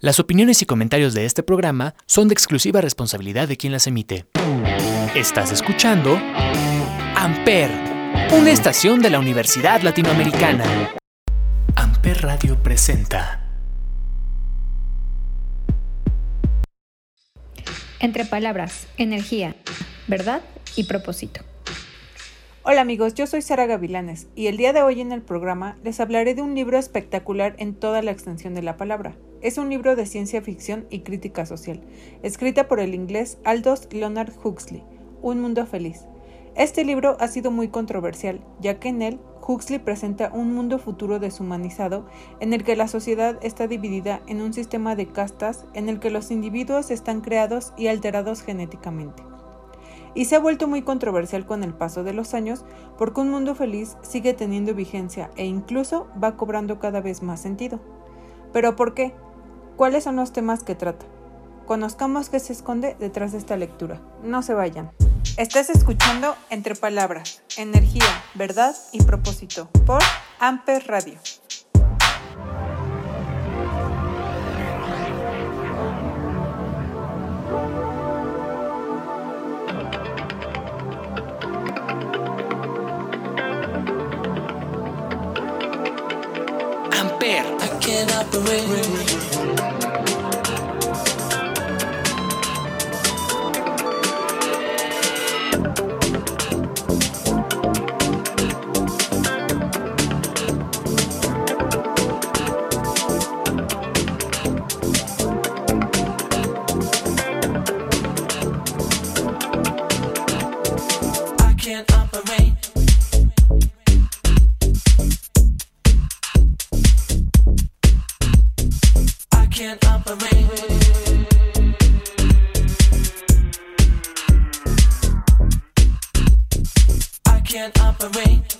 Las opiniones y comentarios de este programa son de exclusiva responsabilidad de quien las emite. Estás escuchando Amper, una estación de la Universidad Latinoamericana. Amper Radio presenta. Entre palabras, energía, verdad y propósito. Hola amigos, yo soy Sara Gavilanes y el día de hoy en el programa les hablaré de un libro espectacular en toda la extensión de la palabra, es un libro de ciencia ficción y crítica social, escrita por el inglés Aldous Leonard Huxley, Un Mundo Feliz. Este libro ha sido muy controversial, ya que en él Huxley presenta un mundo futuro deshumanizado en el que la sociedad está dividida en un sistema de castas en el que los individuos están creados y alterados genéticamente. Y se ha vuelto muy controversial con el paso de los años porque un mundo feliz sigue teniendo vigencia e incluso va cobrando cada vez más sentido. ¿Pero por qué? ¿Cuáles son los temas que trata? Conozcamos qué se esconde detrás de esta lectura. No se vayan. Estás escuchando Entre Palabras, Energía, Verdad y Propósito por Amper Radio. Amper. I can't operate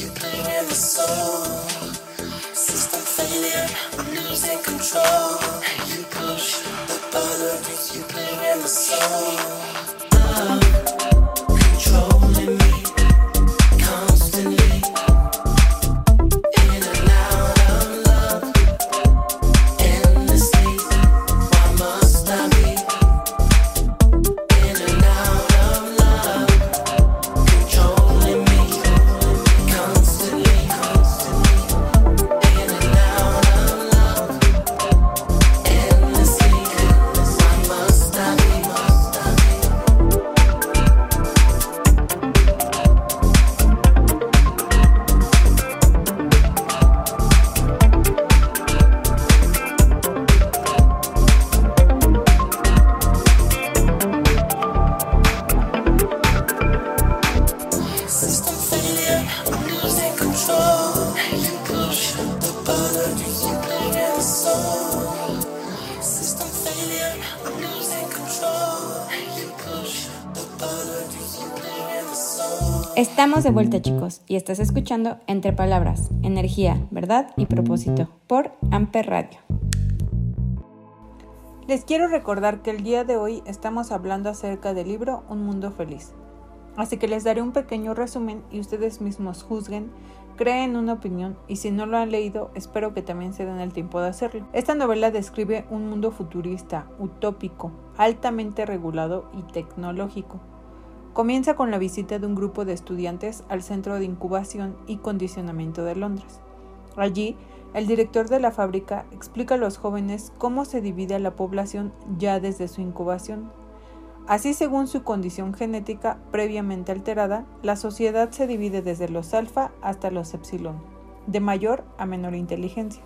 you bring in the soul. System failure, I'm losing control. You push the button, you bring in the soul. De vuelta chicos y estás escuchando Entre Palabras, Energía, Verdad y Propósito por Amper Radio. Les quiero recordar que el día de hoy estamos hablando acerca del libro Un Mundo Feliz. Así que les daré un pequeño resumen y ustedes mismos juzguen, creen una opinión y si no lo han leído espero que también se den el tiempo de hacerlo. Esta novela describe un mundo futurista, utópico, altamente regulado y tecnológico. Comienza con la visita de un grupo de estudiantes al Centro de Incubación y Condicionamiento de Londres. Allí, el director de la fábrica explica a los jóvenes cómo se divide a la población ya desde su incubación. Así, según su condición genética previamente alterada, la sociedad se divide desde los alfa hasta los epsilon, de mayor a menor inteligencia.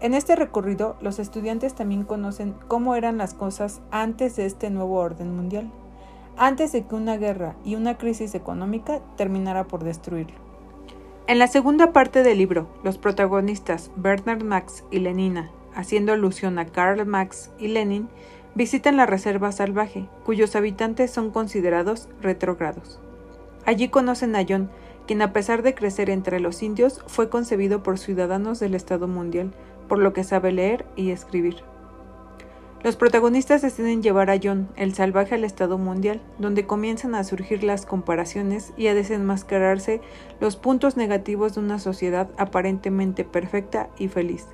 En este recorrido, los estudiantes también conocen cómo eran las cosas antes de este nuevo orden mundial, antes de que una guerra y una crisis económica terminara por destruirlo. En la segunda parte del libro, los protagonistas Bernard Max y Lenina, haciendo alusión a Karl Marx y Lenin, visitan la reserva salvaje, cuyos habitantes son considerados retrógrados. Allí conocen a John, quien a pesar de crecer entre los indios, fue concebido por ciudadanos del Estado mundial, por lo que sabe leer y escribir. Los protagonistas deciden llevar a John, el salvaje, al Estado mundial, donde comienzan a surgir las comparaciones y a desenmascararse los puntos negativos de una sociedad aparentemente perfecta y feliz.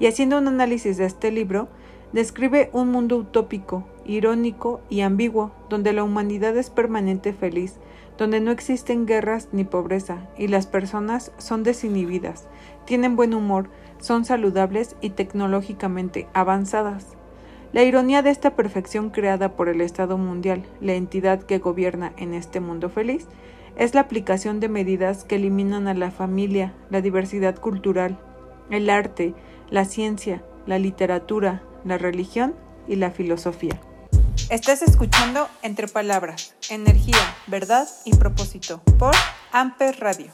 Y haciendo un análisis de este libro, describe un mundo utópico, irónico y ambiguo, donde la humanidad es permanente feliz, donde no existen guerras ni pobreza, y las personas son desinhibidas, tienen buen humor, son saludables y tecnológicamente avanzadas. La ironía de esta perfección creada por el Estado mundial, la entidad que gobierna en este mundo feliz, es la aplicación de medidas que eliminan a la familia, la diversidad cultural, el arte, la ciencia, la literatura, la religión y la filosofía. Estás escuchando Entre Palabras, Energía, Verdad y Propósito por Amper Radio.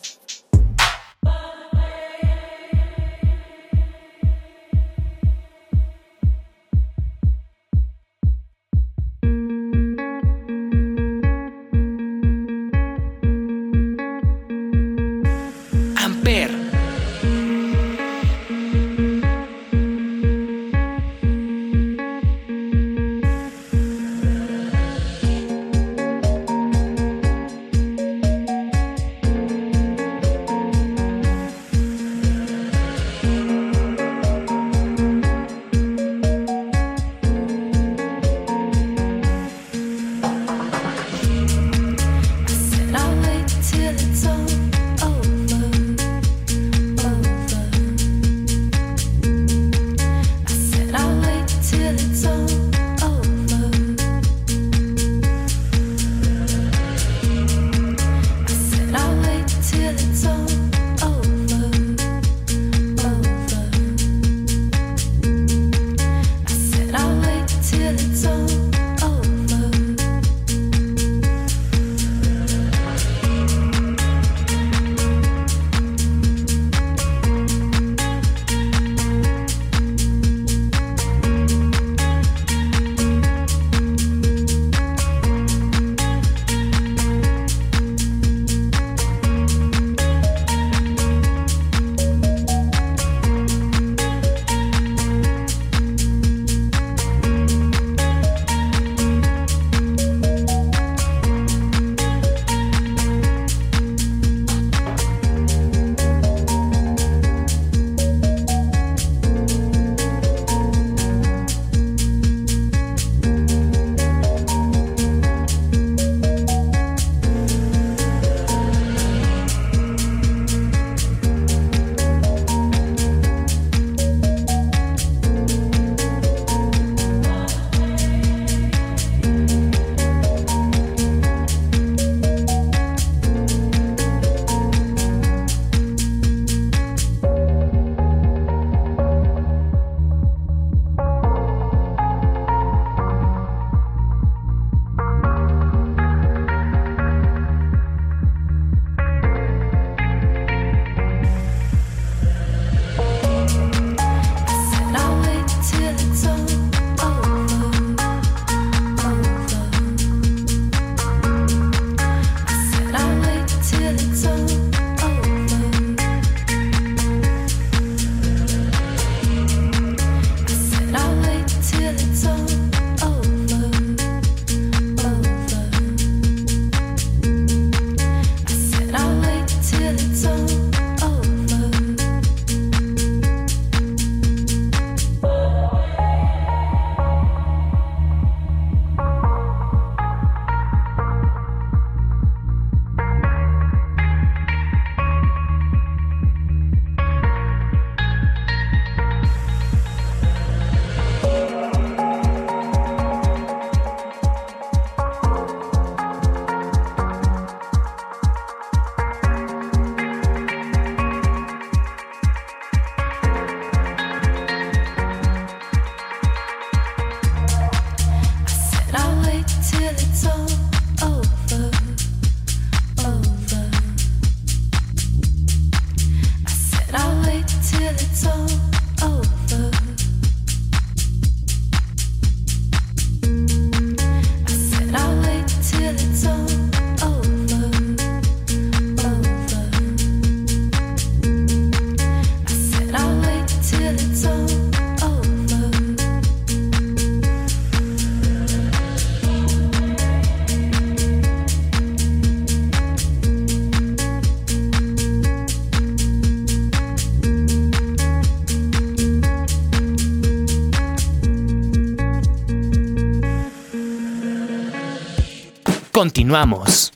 Continuamos.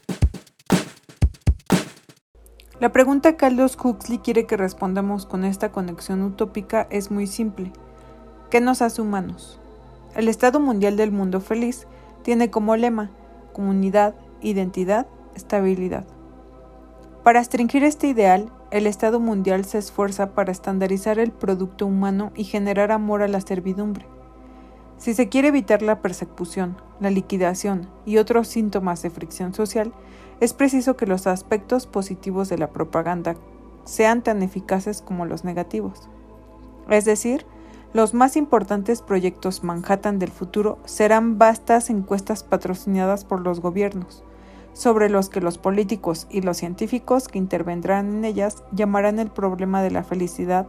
La pregunta que Aldous Huxley quiere que respondamos con esta conexión utópica es muy simple. ¿Qué nos hace humanos? El Estado Mundial del Mundo Feliz tiene como lema comunidad, identidad, estabilidad. Para restringir este ideal, el Estado Mundial se esfuerza para estandarizar el producto humano y generar amor a la servidumbre. Si se quiere evitar la persecución, la liquidación y otros síntomas de fricción social, es preciso que los aspectos positivos de la propaganda sean tan eficaces como los negativos. Es decir, los más importantes proyectos Manhattan del futuro serán vastas encuestas patrocinadas por los gobiernos, sobre los que los políticos y los científicos que intervendrán en ellas llamarán el problema de la felicidad,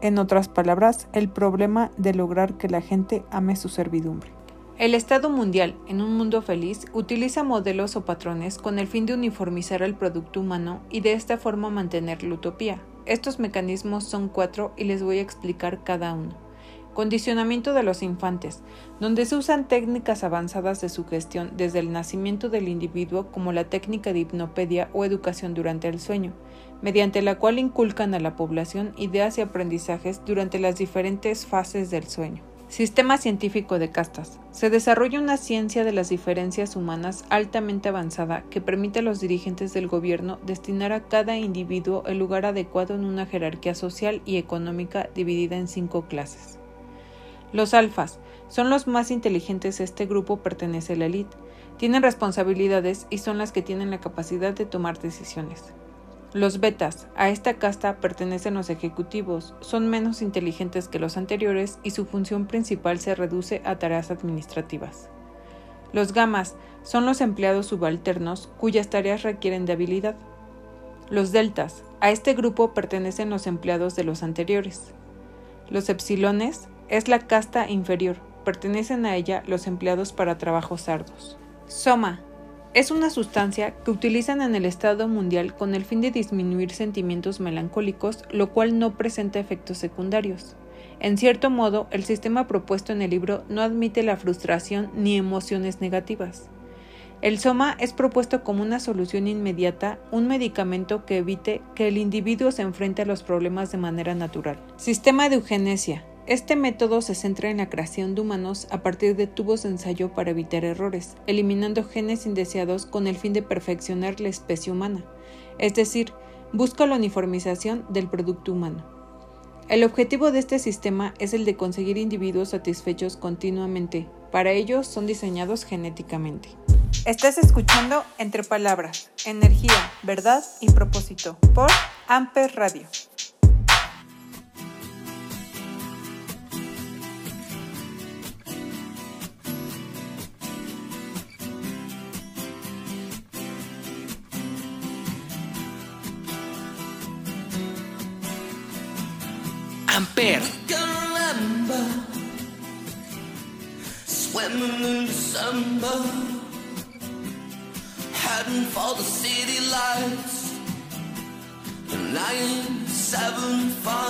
en otras palabras, el problema de lograr que la gente ame su servidumbre. El Estado mundial, en un mundo feliz, utiliza modelos o patrones con el fin de uniformizar el producto humano y de esta forma mantener la utopía. Estos mecanismos son cuatro y les voy a explicar cada uno. Condicionamiento de los infantes, donde se usan técnicas avanzadas de sugestión desde el nacimiento del individuo como la técnica de hipnopedia o educación durante el sueño, mediante la cual inculcan a la población ideas y aprendizajes durante las diferentes fases del sueño. Sistema científico de castas. Se desarrolla una ciencia de las diferencias humanas altamente avanzada que permite a los dirigentes del gobierno destinar a cada individuo el lugar adecuado en una jerarquía social y económica dividida en cinco clases. Los alfas son los más inteligentes. Este grupo pertenece a la élite. Tienen responsabilidades y son las que tienen la capacidad de tomar decisiones. Los betas, a esta casta pertenecen los ejecutivos, son menos inteligentes que los anteriores y su función principal se reduce a tareas administrativas. Los gamas son los empleados subalternos cuyas tareas requieren de habilidad. Los deltas, a este grupo pertenecen los empleados de los anteriores. Los epsilones es la casta inferior, pertenecen a ella los empleados para trabajos arduos. Soma es una sustancia que utilizan en el Estado mundial con el fin de disminuir sentimientos melancólicos, lo cual no presenta efectos secundarios. En cierto modo, el sistema propuesto en el libro no admite la frustración ni emociones negativas. El soma es propuesto como una solución inmediata, un medicamento que evite que el individuo se enfrente a los problemas de manera natural. Sistema de eugenesia. Este método se centra en la creación de humanos a partir de tubos de ensayo para evitar errores, eliminando genes indeseados con el fin de perfeccionar la especie humana, es decir, busca la uniformización del producto humano. El objetivo de este sistema es el de conseguir individuos satisfechos continuamente. Para ello son diseñados genéticamente. Estás escuchando Entre Palabras, Energía, Verdad y Propósito por Amper Radio. fall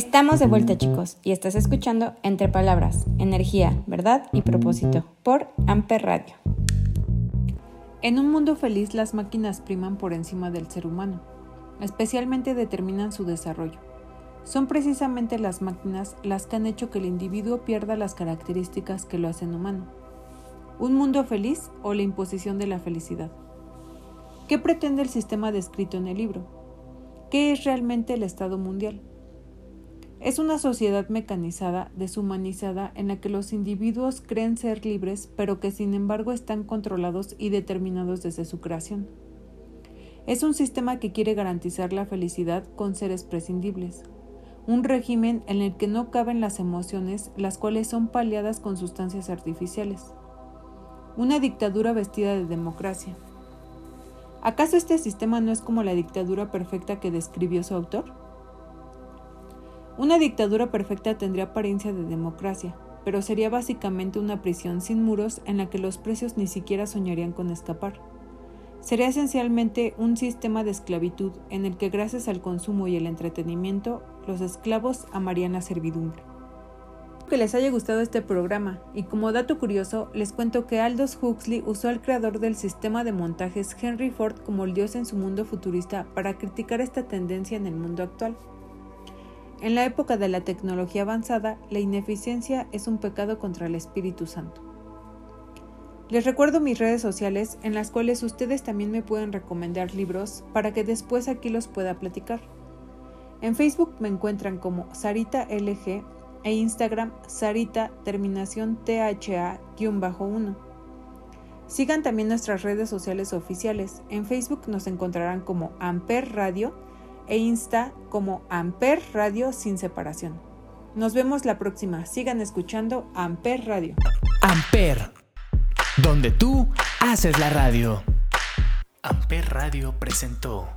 Estamos de vuelta chicos y estás escuchando Entre Palabras, Energía, Verdad y Propósito por Amper Radio. En un mundo feliz las máquinas priman por encima del ser humano, especialmente determinan su desarrollo. Son precisamente las máquinas las que han hecho que el individuo pierda las características que lo hacen humano. ¿Un mundo feliz o la imposición de la felicidad? ¿Qué pretende el sistema descrito en el libro? ¿Qué es realmente el Estado mundial? Es una sociedad mecanizada, deshumanizada, en la que los individuos creen ser libres, pero que sin embargo están controlados y determinados desde su creación. Es un sistema que quiere garantizar la felicidad con seres prescindibles, un régimen en el que no caben las emociones, las cuales son paliadas con sustancias artificiales. Una dictadura vestida de democracia. ¿Acaso este sistema no es como la dictadura perfecta que describió su autor? Una dictadura perfecta tendría apariencia de democracia, pero sería básicamente una prisión sin muros en la que los presos ni siquiera soñarían con escapar. Sería esencialmente un sistema de esclavitud en el que gracias al consumo y el entretenimiento los esclavos amarían la servidumbre. Espero que les haya gustado este programa y como dato curioso les cuento que Aldous Huxley usó al creador del sistema de montajes Henry Ford como el dios en su mundo futurista para criticar esta tendencia en el mundo actual. En la época de la tecnología avanzada, la ineficiencia es un pecado contra el Espíritu Santo. Les recuerdo mis redes sociales en las cuales ustedes también me pueden recomendar libros para que después aquí los pueda platicar. En Facebook me encuentran como Sarita LG e Instagram Sarita terminación THA-1. Sigan también nuestras redes sociales oficiales. En Facebook nos encontrarán como Amper Radio e Insta como Amper Radio sin separación. Nos vemos la próxima. Sigan escuchando Amper Radio. Amper, donde tú haces la radio. Amper Radio presentó